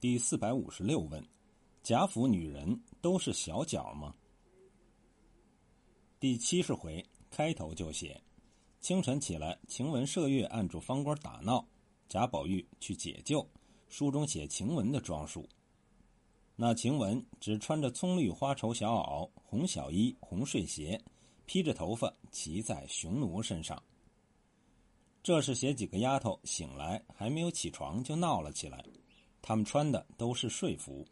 第四百五十六问：贾府女人都是小脚吗？第七十回开头就写：清晨起来，晴雯麝月按住方官打闹，贾宝玉去解救。书中写晴雯的装束，那晴雯只穿着葱绿花绸小袄、红小衣、红睡鞋，披着头发骑在雄奴身上。这是写几个丫头醒来还没有起床就闹了起来。他们穿的都是睡服，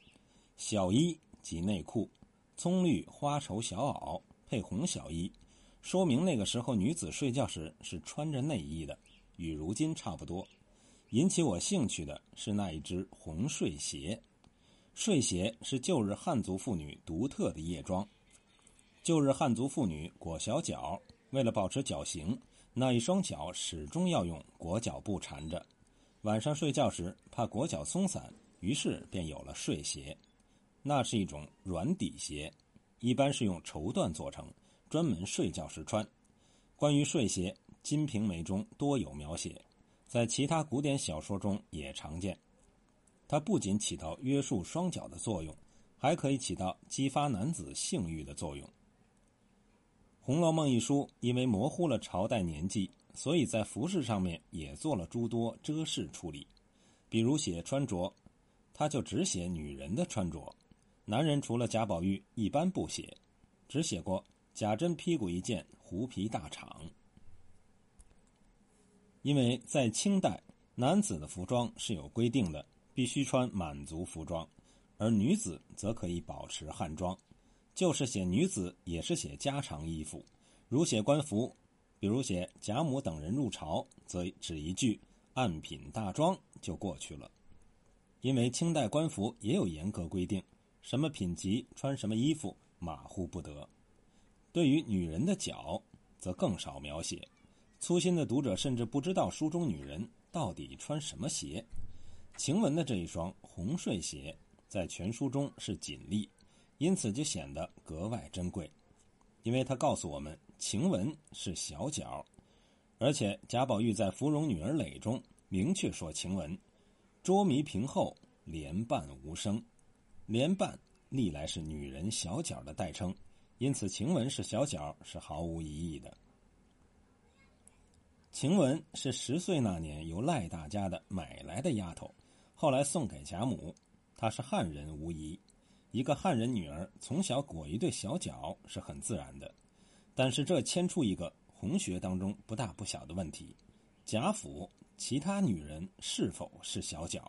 小衣及内裤，葱绿花绸小袄配红小衣，说明那个时候女子睡觉时是穿着内衣的，与如今差不多。引起我兴趣的是那一只红睡鞋，睡鞋是旧日汉族妇女独特的夜装。旧日汉族妇女裹小脚，为了保持脚型，那一双脚始终要用裹脚布缠着。晚上睡觉时怕裹脚松散，于是便有了睡鞋。那是一种软底鞋，一般是用绸缎做成，专门睡觉时穿。关于睡鞋，《金瓶梅》中多有描写，在其他古典小说中也常见。它不仅起到约束双脚的作用，还可以起到激发男子性欲的作用。《红楼梦》一书因为模糊了朝代年纪。所以在服饰上面也做了诸多遮饰处理，比如写穿着，他就只写女人的穿着，男人除了贾宝玉一般不写，只写过贾珍披过一件狐皮大氅。因为在清代，男子的服装是有规定的，必须穿满族服装，而女子则可以保持汉装，就是写女子也是写家常衣服，如写官服。比如写贾母等人入朝，则只一句“按品大装”就过去了。因为清代官服也有严格规定，什么品级穿什么衣服，马虎不得。对于女人的脚，则更少描写。粗心的读者甚至不知道书中女人到底穿什么鞋。晴雯的这一双红睡鞋，在全书中是锦隶，因此就显得格外珍贵。因为他告诉我们，晴雯是小脚，而且贾宝玉在《芙蓉女儿诔》中明确说晴雯捉迷平后莲瓣无声，莲瓣历来是女人小脚的代称，因此晴雯是小脚是毫无疑义的。晴雯是十岁那年由赖大家的买来的丫头，后来送给贾母，她是汉人无疑。一个汉人女儿从小裹一对小脚是很自然的，但是这牵出一个红学当中不大不小的问题：贾府其他女人是否是小脚？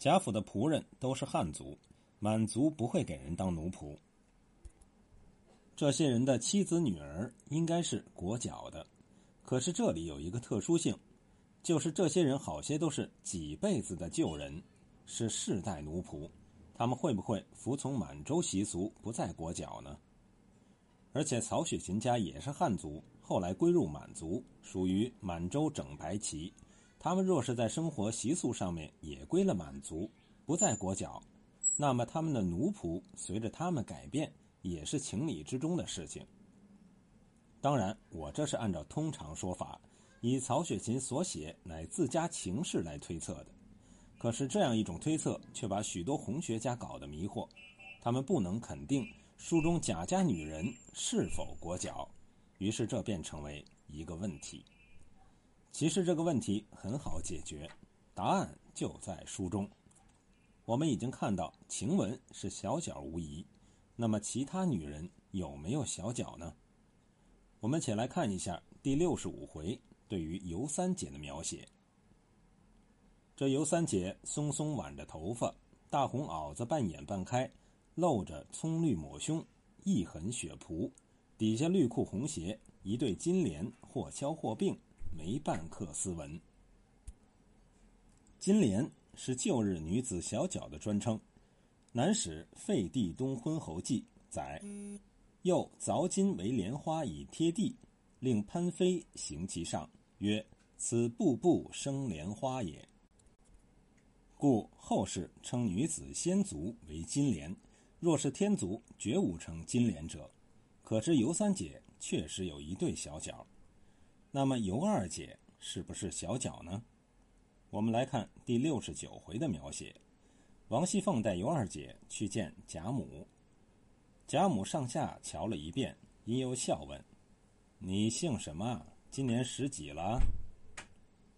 贾府的仆人都是汉族，满族不会给人当奴仆。这些人的妻子女儿应该是裹脚的，可是这里有一个特殊性，就是这些人好些都是几辈子的旧人，是世代奴仆。他们会不会服从满洲习俗，不再裹脚呢？而且曹雪芹家也是汉族，后来归入满族，属于满洲整白旗。他们若是在生活习俗上面也归了满族，不再裹脚，那么他们的奴仆随着他们改变，也是情理之中的事情。当然，我这是按照通常说法，以曹雪芹所写乃自家情事来推测的。可是这样一种推测，却把许多红学家搞得迷惑。他们不能肯定书中贾家女人是否裹脚，于是这便成为一个问题。其实这个问题很好解决，答案就在书中。我们已经看到晴雯是小脚无疑，那么其他女人有没有小脚呢？我们且来看一下第六十五回对于尤三姐的描写。这尤三姐松松挽着头发，大红袄子半掩半开，露着葱绿抹胸，一痕血仆，底下绿裤红鞋，一对金莲或敲或并，没半刻斯文。金莲是旧日女子小脚的专称，《南史废帝东昏侯记》载，又凿金为莲花以贴地，令潘妃行其上，曰：“此步步生莲花也。”故后世称女子仙足为金莲，若是天足，绝无称金莲者。可知尤三姐确实有一对小脚，那么尤二姐是不是小脚呢？我们来看第六十九回的描写：王熙凤带尤二姐去见贾母。贾母上下瞧了一遍，因又笑问：“你姓什么？今年十几了？”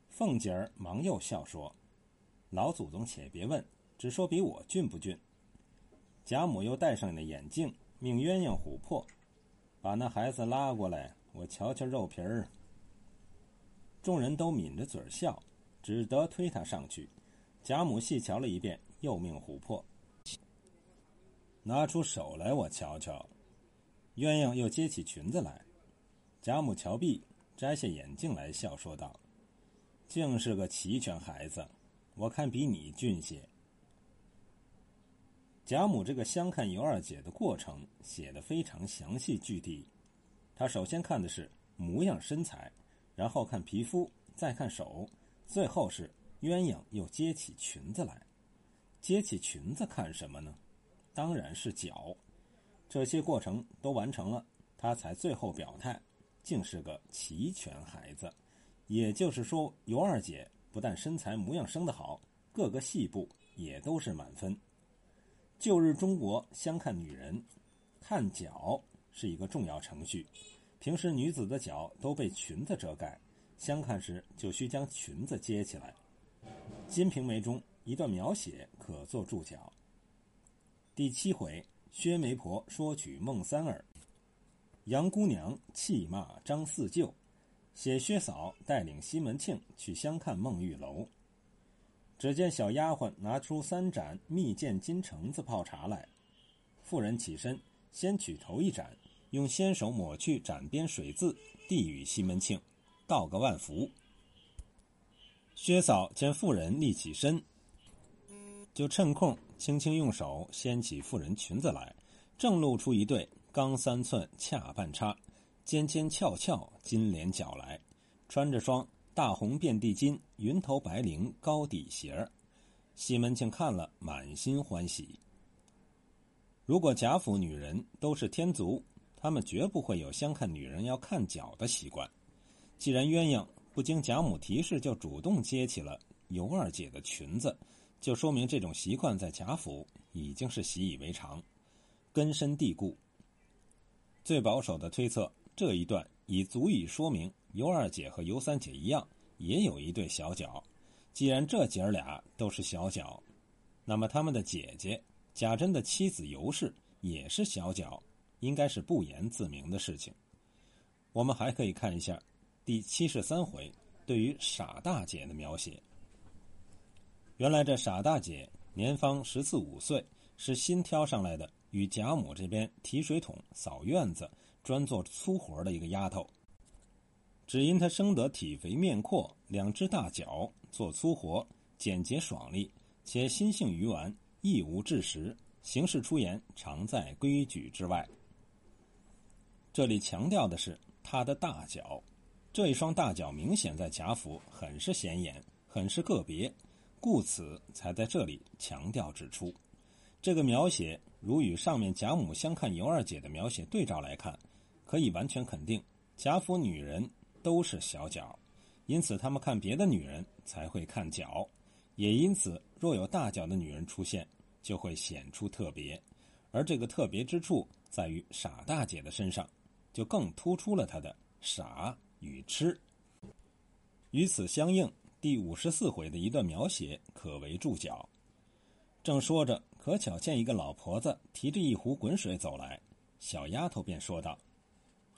凤姐儿忙又笑说：“老祖宗且别问，只说比我俊不俊。”贾母又戴上了眼镜，命鸳鸯、琥珀把那孩子拉过来，我瞧瞧肉皮儿。众人都抿着嘴笑，只得推他上去。贾母细瞧了一遍，又命琥珀拿出手来，我瞧瞧。鸳鸯又接起裙子来，贾母瞧毕，摘下眼镜来，笑说道：“竟是个齐全孩子，我看比你俊些。”贾母这个相看尤二姐的过程写得非常详细具体。她首先看的是模样身材，然后看皮肤，再看手，最后是鸳鸯又接起裙子来。接起裙子看什么呢？当然是脚。这些过程都完成了，她才最后表态，竟是个齐全孩子。也就是说，尤二姐不但身材模样生得好，各个细部也都是满分。旧日中国相看女人，看脚是一个重要程序。平时女子的脚都被裙子遮盖，相看时就需将裙子揭起来。《金瓶梅》中一段描写可作注脚。第七回，薛媒婆说娶孟三儿，杨姑娘气骂张四舅，写薛嫂带领西门庆去相看孟玉楼。只见小丫鬟拿出三盏蜜饯金橙子泡茶来，妇人起身先取头一盏，用纤手抹去盏边水渍，递与西门庆，道个万福。薛嫂见妇人立起身，就趁空轻轻用手掀起妇人裙子来，正露出一对钢三寸恰半叉、尖尖翘翘金莲脚来，穿着双。大红遍地金，云头白绫高底鞋儿，西门庆看了满心欢喜。如果贾府女人都是天族，他们绝不会有相看女人要看脚的习惯。既然鸳鸯不经贾母提示就主动接起了尤二姐的裙子，就说明这种习惯在贾府已经是习以为常，根深蒂固。最保守的推测，这一段已足以说明。尤二姐和尤三姐一样，也有一对小脚。既然这姐儿俩都是小脚，那么他们的姐姐贾珍的妻子尤氏也是小脚，应该是不言自明的事情。我们还可以看一下第七十三回对于傻大姐的描写。原来这傻大姐年方十四五岁，是新挑上来的，与贾母这边提水桶、扫院子，专做粗活的一个丫头。只因她生得体肥面阔，两只大脚，做粗活简洁爽利，且心性愚顽，亦无志识，行事出言常在规矩之外。这里强调的是她的大脚，这一双大脚明显在贾府很是显眼，很是个别，故此才在这里强调指出。这个描写如与上面贾母相看尤二姐的描写对照来看，可以完全肯定贾府女人。都是小脚，因此他们看别的女人才会看脚，也因此若有大脚的女人出现，就会显出特别，而这个特别之处在于傻大姐的身上，就更突出了她的傻与痴。与此相应，第五十四回的一段描写可为注脚。正说着，可巧见一个老婆子提着一壶滚水走来，小丫头便说道：“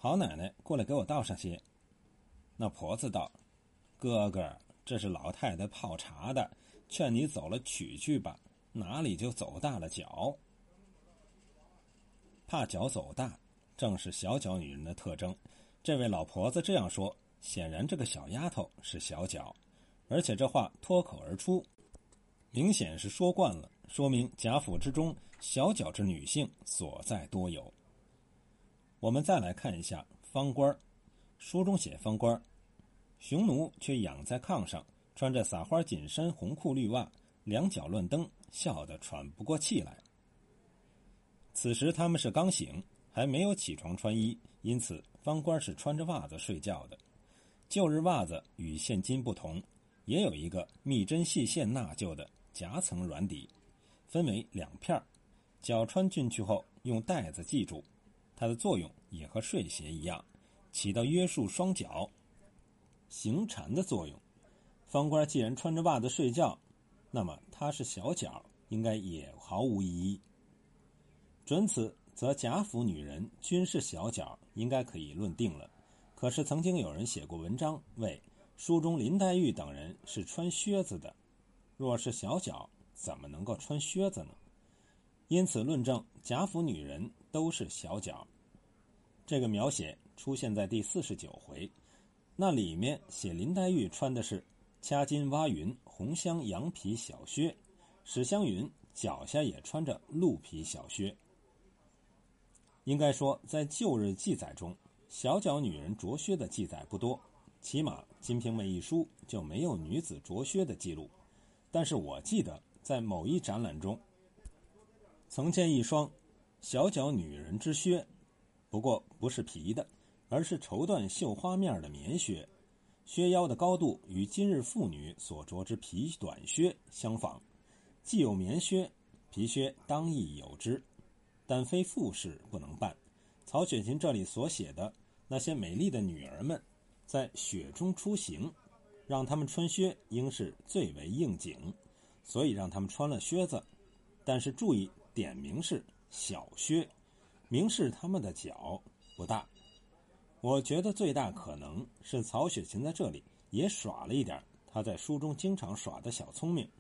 好奶奶，过来给我倒上些。”那婆子道：“哥哥，这是老太太泡茶的，劝你走了取去吧。哪里就走大了脚？怕脚走大，正是小脚女人的特征。这位老婆子这样说，显然这个小丫头是小脚，而且这话脱口而出，明显是说惯了，说明贾府之中小脚之女性所在多有。我们再来看一下方官。”书中写方官，匈奴却仰在炕上，穿着撒花紧身红裤绿袜，两脚乱蹬，笑得喘不过气来。此时他们是刚醒，还没有起床穿衣，因此方官是穿着袜子睡觉的。旧日袜子与现今不同，也有一个密针细线纳就的夹层软底，分为两片脚穿进去后用带子系住，它的作用也和睡鞋一样，起到约束双脚、行禅的作用。方官既然穿着袜子睡觉，那么他是小脚，应该也毫无异议。准此，则贾府女人均是小脚，应该可以论定了。可是曾经有人写过文章，谓书中林黛玉等人是穿靴子的，若是小脚，怎么能够穿靴子呢？因此，论证贾府女人都是小脚。这个描写出现在第四十九回，那里面写林黛玉穿的是掐金挖云红香羊皮小靴，史湘云脚下也穿着鹿皮小靴。应该说，在旧日记载中，小脚女人着靴的记载不多，起码《金瓶梅》一书就没有女子着靴的记录。但是我记得在某一展览中。曾见一双小脚女人之靴，不过不是皮的，而是绸缎绣花面的棉靴，靴腰的高度与今日妇女所着之皮短靴相仿，既有棉靴，皮靴当亦有之，但非富士不能办。曹雪芹这里所写的那些美丽的女儿们，在雪中出行，让她们穿靴应是最为应景，所以让她们穿了靴子，但是注意。点名是小靴，明示他们的脚不大。我觉得最大可能是曹雪芹在这里也耍了一点他在书中经常耍的小聪明。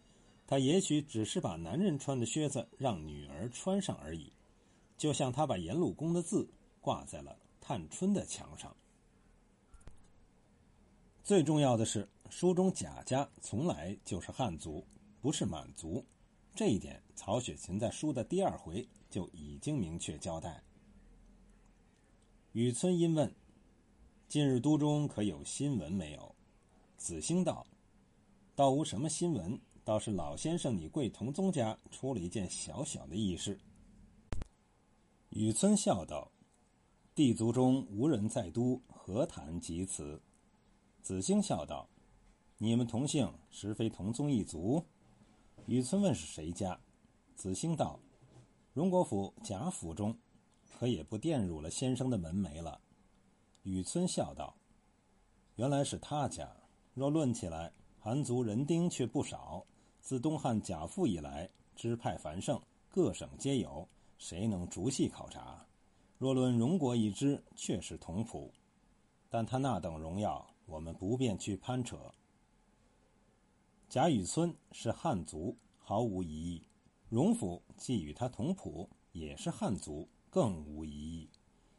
他也许只是把男人穿的靴子让女儿穿上而已，就像他把颜鲁公的字挂在了探春的墙上。最重要的是，书中贾家从来就是汉族，不是满族。这一点，曹雪芹在书的第二回就已经明确交代。雨村因问：“近日都中可有新闻没有？”子兴道：“倒无什么新闻，倒是老先生你贵同宗家出了一件小小的异事。”雨村笑道：“地族中无人在都，何谈及此？”子兴笑道：“你们同姓，实非同宗一族？”雨村问是谁家，子兴道：“荣国府贾府中，可也不玷辱了先生的门楣了。”雨村笑道：“原来是他家。若论起来，韩族人丁却不少。自东汉贾父以来，支派繁盛，各省皆有，谁能逐细考察？若论荣国一支，却是同谱。但他那等荣耀，我们不便去攀扯。”贾雨村是汉族，毫无疑义；荣府既与他同谱，也是汉族，更无疑义。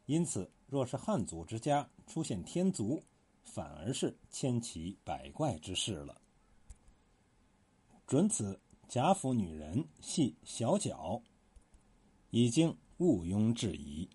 因此，若是汉族之家出现天族，反而是千奇百怪之事了。准此贾府女人系小脚，已经毋庸置疑。